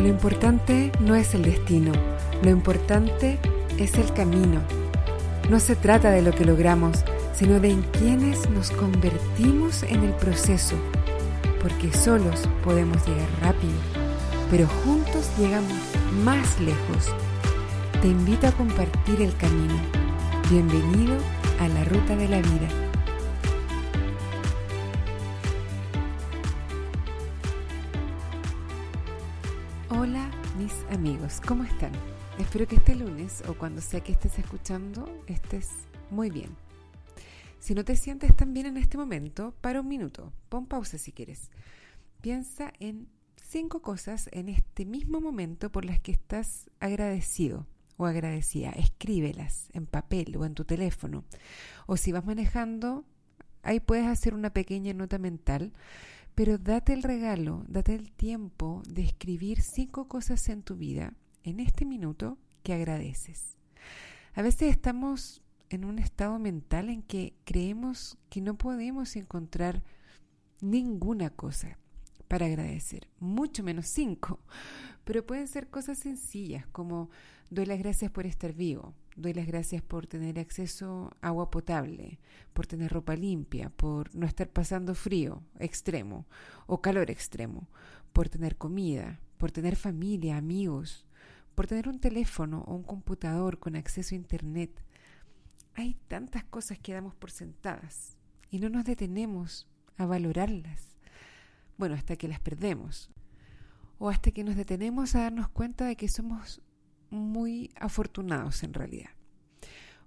lo importante no es el destino, lo importante es el camino. No se trata de lo que logramos, sino de en quienes nos convertimos en el proceso, porque solos podemos llegar rápido, pero juntos llegamos más lejos. Te invito a compartir el camino. Bienvenido a la ruta de la vida. Espero que este lunes o cuando sea que estés escuchando estés muy bien. Si no te sientes tan bien en este momento, para un minuto, pon pausa si quieres. Piensa en cinco cosas en este mismo momento por las que estás agradecido o agradecida. Escríbelas en papel o en tu teléfono. O si vas manejando, ahí puedes hacer una pequeña nota mental pero date el regalo, date el tiempo de escribir cinco cosas en tu vida en este minuto que agradeces. A veces estamos en un estado mental en que creemos que no podemos encontrar ninguna cosa para agradecer, mucho menos cinco, pero pueden ser cosas sencillas como doy las gracias por estar vivo, doy las gracias por tener acceso a agua potable, por tener ropa limpia, por no estar pasando frío extremo o calor extremo, por tener comida, por tener familia, amigos, por tener un teléfono o un computador con acceso a Internet. Hay tantas cosas que damos por sentadas y no nos detenemos a valorarlas. Bueno, hasta que las perdemos o hasta que nos detenemos a darnos cuenta de que somos muy afortunados en realidad.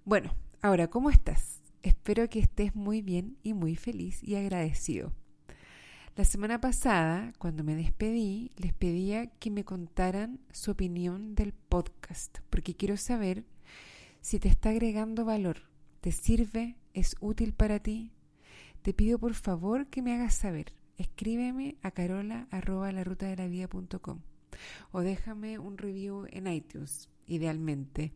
Bueno, ahora, ¿cómo estás? Espero que estés muy bien y muy feliz y agradecido. La semana pasada, cuando me despedí, les pedía que me contaran su opinión del podcast, porque quiero saber si te está agregando valor, te sirve, es útil para ti. Te pido por favor que me hagas saber. Escríbeme a carola o déjame un review en iTunes, idealmente.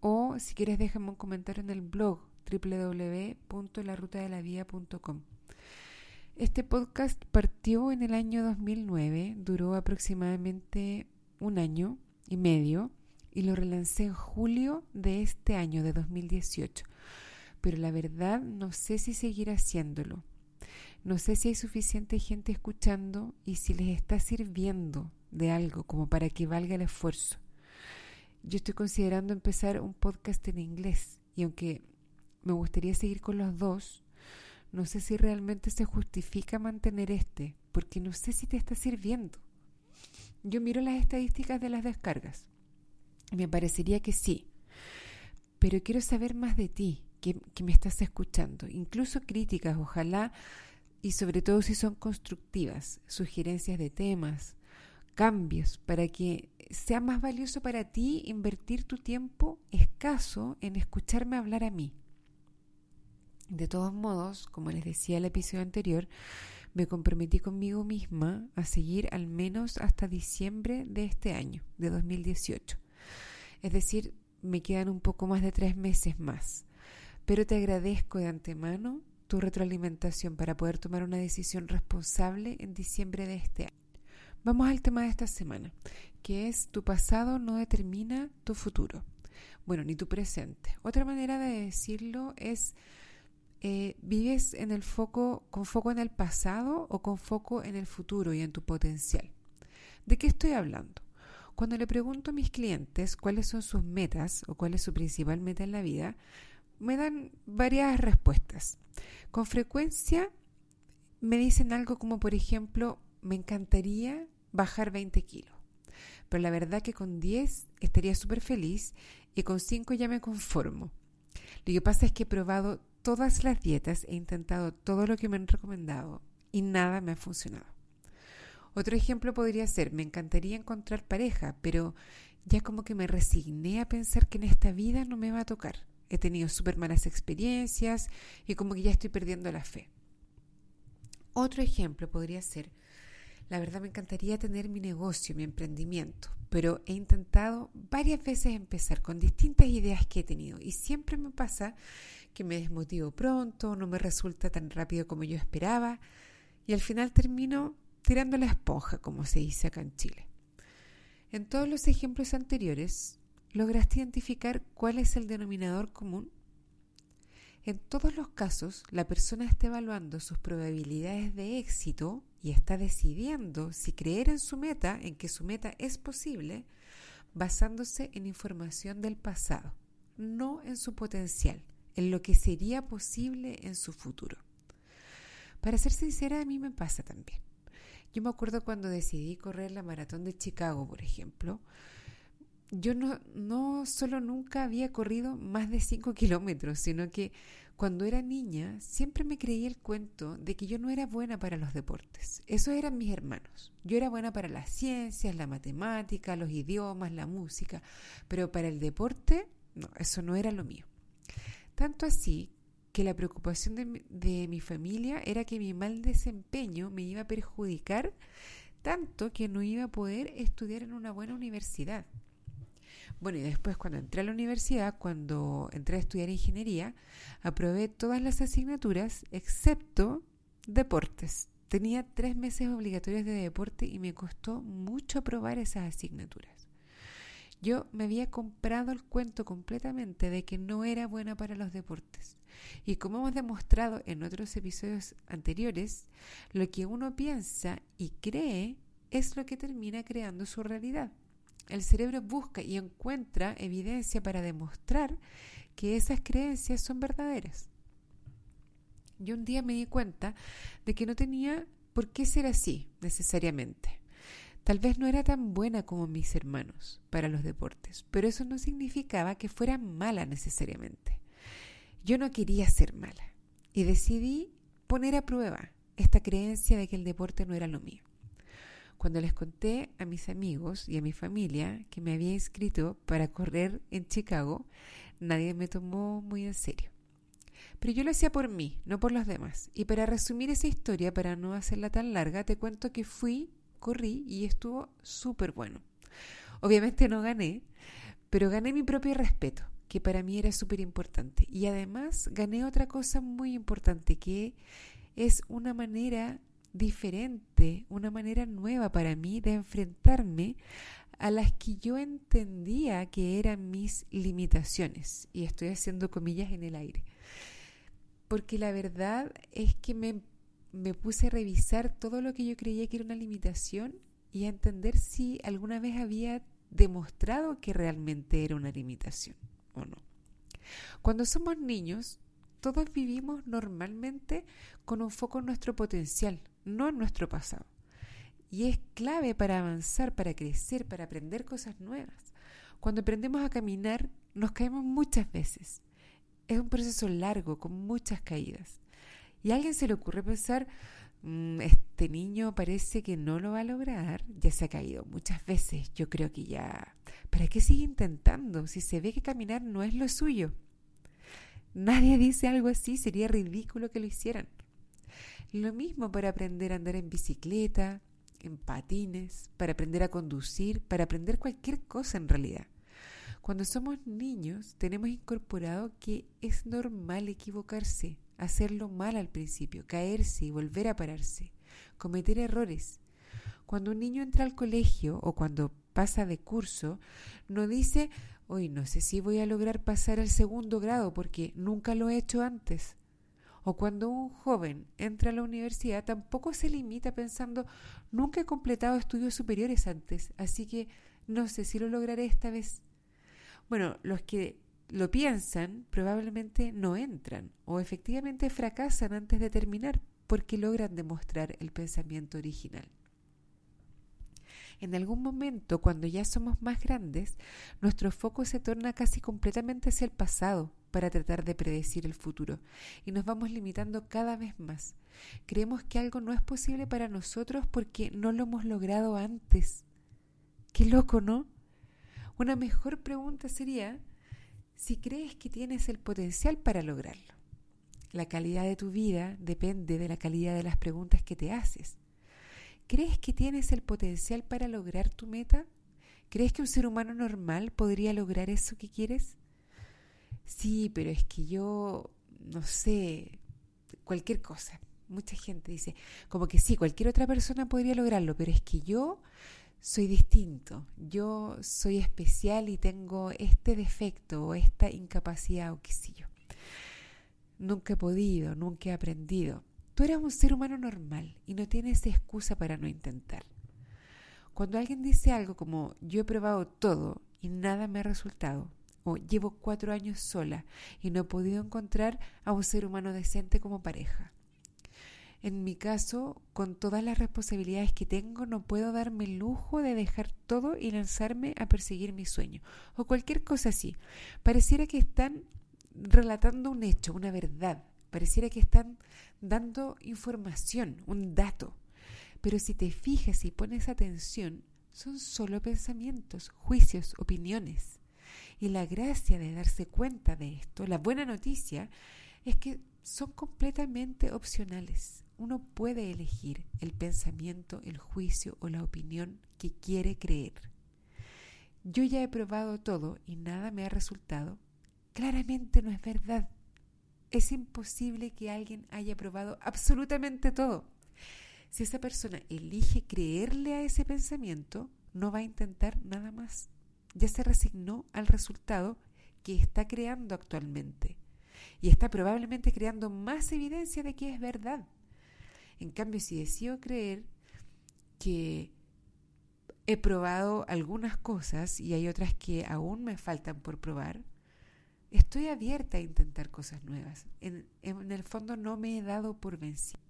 O si quieres déjame un comentario en el blog www.larutadelavida.com. Este podcast partió en el año 2009, duró aproximadamente un año y medio y lo relancé en julio de este año, de 2018. Pero la verdad no sé si seguir haciéndolo. No sé si hay suficiente gente escuchando y si les está sirviendo de algo como para que valga el esfuerzo. Yo estoy considerando empezar un podcast en inglés y aunque me gustaría seguir con los dos, no sé si realmente se justifica mantener este, porque no sé si te está sirviendo. Yo miro las estadísticas de las descargas. Me parecería que sí. Pero quiero saber más de ti, que, que me estás escuchando. Incluso críticas, ojalá, y sobre todo si son constructivas, sugerencias de temas, cambios, para que sea más valioso para ti invertir tu tiempo escaso en escucharme hablar a mí. De todos modos, como les decía el episodio anterior, me comprometí conmigo misma a seguir al menos hasta diciembre de este año, de 2018. Es decir, me quedan un poco más de tres meses más. Pero te agradezco de antemano tu retroalimentación para poder tomar una decisión responsable en diciembre de este año. Vamos al tema de esta semana, que es tu pasado no determina tu futuro. Bueno, ni tu presente. Otra manera de decirlo es eh, vives en el foco con foco en el pasado o con foco en el futuro y en tu potencial. ¿De qué estoy hablando? Cuando le pregunto a mis clientes cuáles son sus metas o cuál es su principal meta en la vida, me dan varias respuestas. Con frecuencia me dicen algo como, por ejemplo, me encantaría bajar 20 kilos. Pero la verdad que con 10 estaría súper feliz y con 5 ya me conformo. Lo que pasa es que he probado todas las dietas, he intentado todo lo que me han recomendado y nada me ha funcionado. Otro ejemplo podría ser, me encantaría encontrar pareja, pero ya como que me resigné a pensar que en esta vida no me va a tocar. He tenido súper malas experiencias y como que ya estoy perdiendo la fe. Otro ejemplo podría ser, la verdad me encantaría tener mi negocio, mi emprendimiento, pero he intentado varias veces empezar con distintas ideas que he tenido y siempre me pasa que me desmotivo pronto, no me resulta tan rápido como yo esperaba y al final termino tirando la esponja, como se dice acá en Chile. En todos los ejemplos anteriores, ¿lograste identificar cuál es el denominador común? En todos los casos, la persona está evaluando sus probabilidades de éxito y está decidiendo si creer en su meta, en que su meta es posible, basándose en información del pasado, no en su potencial, en lo que sería posible en su futuro. Para ser sincera, a mí me pasa también. Yo me acuerdo cuando decidí correr la maratón de Chicago, por ejemplo, yo no, no solo nunca había corrido más de 5 kilómetros, sino que cuando era niña siempre me creí el cuento de que yo no era buena para los deportes. Esos eran mis hermanos. Yo era buena para las ciencias, la matemática, los idiomas, la música, pero para el deporte, no, eso no era lo mío. Tanto así que la preocupación de mi familia era que mi mal desempeño me iba a perjudicar tanto que no iba a poder estudiar en una buena universidad. Bueno, y después cuando entré a la universidad, cuando entré a estudiar ingeniería, aprobé todas las asignaturas excepto deportes. Tenía tres meses obligatorios de deporte y me costó mucho aprobar esas asignaturas. Yo me había comprado el cuento completamente de que no era buena para los deportes. Y como hemos demostrado en otros episodios anteriores, lo que uno piensa y cree es lo que termina creando su realidad el cerebro busca y encuentra evidencia para demostrar que esas creencias son verdaderas. Yo un día me di cuenta de que no tenía por qué ser así necesariamente. Tal vez no era tan buena como mis hermanos para los deportes, pero eso no significaba que fuera mala necesariamente. Yo no quería ser mala y decidí poner a prueba esta creencia de que el deporte no era lo mío. Cuando les conté a mis amigos y a mi familia que me había inscrito para correr en Chicago, nadie me tomó muy en serio. Pero yo lo hacía por mí, no por los demás. Y para resumir esa historia, para no hacerla tan larga, te cuento que fui, corrí y estuvo súper bueno. Obviamente no gané, pero gané mi propio respeto, que para mí era súper importante. Y además gané otra cosa muy importante, que es una manera diferente, una manera nueva para mí de enfrentarme a las que yo entendía que eran mis limitaciones. Y estoy haciendo comillas en el aire. Porque la verdad es que me, me puse a revisar todo lo que yo creía que era una limitación y a entender si alguna vez había demostrado que realmente era una limitación o no. Cuando somos niños, todos vivimos normalmente con un foco en nuestro potencial, no en nuestro pasado. Y es clave para avanzar, para crecer, para aprender cosas nuevas. Cuando aprendemos a caminar, nos caemos muchas veces. Es un proceso largo, con muchas caídas. Y a alguien se le ocurre pensar, mm, este niño parece que no lo va a lograr, ya se ha caído muchas veces, yo creo que ya... ¿Para qué sigue intentando si se ve que caminar no es lo suyo? Nadie dice algo así, sería ridículo que lo hicieran. Lo mismo para aprender a andar en bicicleta, en patines, para aprender a conducir, para aprender cualquier cosa en realidad. Cuando somos niños tenemos incorporado que es normal equivocarse, hacerlo mal al principio, caerse y volver a pararse, cometer errores. Cuando un niño entra al colegio o cuando pasa de curso, no dice, hoy no sé si voy a lograr pasar al segundo grado porque nunca lo he hecho antes. O cuando un joven entra a la universidad, tampoco se limita pensando, nunca he completado estudios superiores antes, así que no sé si lo lograré esta vez. Bueno, los que lo piensan probablemente no entran o efectivamente fracasan antes de terminar porque logran demostrar el pensamiento original. En algún momento, cuando ya somos más grandes, nuestro foco se torna casi completamente hacia el pasado para tratar de predecir el futuro y nos vamos limitando cada vez más. Creemos que algo no es posible para nosotros porque no lo hemos logrado antes. Qué loco, ¿no? Una mejor pregunta sería si crees que tienes el potencial para lograrlo. La calidad de tu vida depende de la calidad de las preguntas que te haces. ¿Crees que tienes el potencial para lograr tu meta? ¿Crees que un ser humano normal podría lograr eso que quieres? sí, pero es que yo, no sé, cualquier cosa. Mucha gente dice, como que sí, cualquier otra persona podría lograrlo, pero es que yo soy distinto, yo soy especial y tengo este defecto o esta incapacidad o qué sé yo. Nunca he podido, nunca he aprendido. Tú eres un ser humano normal y no tienes excusa para no intentar. Cuando alguien dice algo como yo he probado todo y nada me ha resultado, o llevo cuatro años sola y no he podido encontrar a un ser humano decente como pareja. En mi caso, con todas las responsabilidades que tengo, no puedo darme el lujo de dejar todo y lanzarme a perseguir mi sueño, o cualquier cosa así. Pareciera que están relatando un hecho, una verdad, pareciera que están dando información, un dato. Pero si te fijas y pones atención, son solo pensamientos, juicios, opiniones. Y la gracia de darse cuenta de esto, la buena noticia, es que son completamente opcionales. Uno puede elegir el pensamiento, el juicio o la opinión que quiere creer. Yo ya he probado todo y nada me ha resultado. Claramente no es verdad. Es imposible que alguien haya probado absolutamente todo. Si esa persona elige creerle a ese pensamiento, no va a intentar nada más. Ya se resignó al resultado que está creando actualmente y está probablemente creando más evidencia de que es verdad. En cambio, si decido creer que he probado algunas cosas y hay otras que aún me faltan por probar, estoy abierta a intentar cosas nuevas. En, el fondo no me he dado por vencido.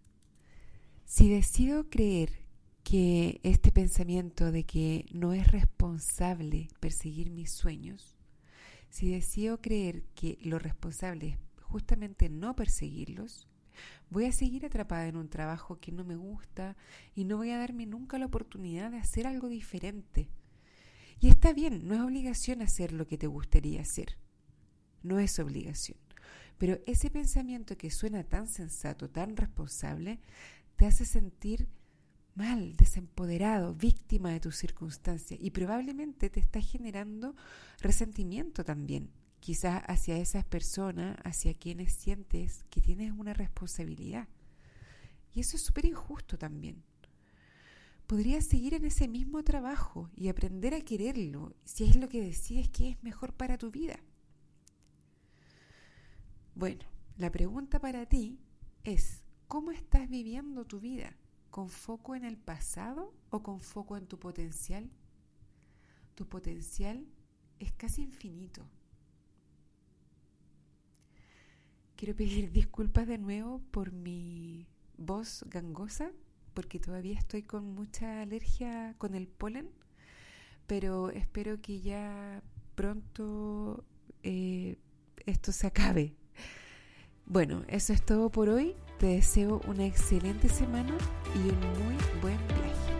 Si decido creer que este pensamiento de que no es responsable perseguir mis sueños, si decido creer que lo responsable es justamente no perseguirlos, voy a seguir atrapada en un trabajo que no me gusta y no voy a darme nunca la oportunidad de hacer algo diferente. Y está bien, no es obligación hacer lo que te gustaría hacer. No es obligación. Pero ese pensamiento que suena tan sensato, tan responsable, te hace sentir mal, desempoderado, víctima de tus circunstancias y probablemente te está generando resentimiento también, quizás hacia esas personas, hacia quienes sientes que tienes una responsabilidad. Y eso es súper injusto también. Podrías seguir en ese mismo trabajo y aprender a quererlo si es lo que decides que es mejor para tu vida. Bueno, la pregunta para ti es, ¿Cómo estás viviendo tu vida? ¿Con foco en el pasado o con foco en tu potencial? Tu potencial es casi infinito. Quiero pedir disculpas de nuevo por mi voz gangosa, porque todavía estoy con mucha alergia con el polen, pero espero que ya pronto eh, esto se acabe. Bueno, eso es todo por hoy. Te deseo una excelente semana y un muy buen viaje.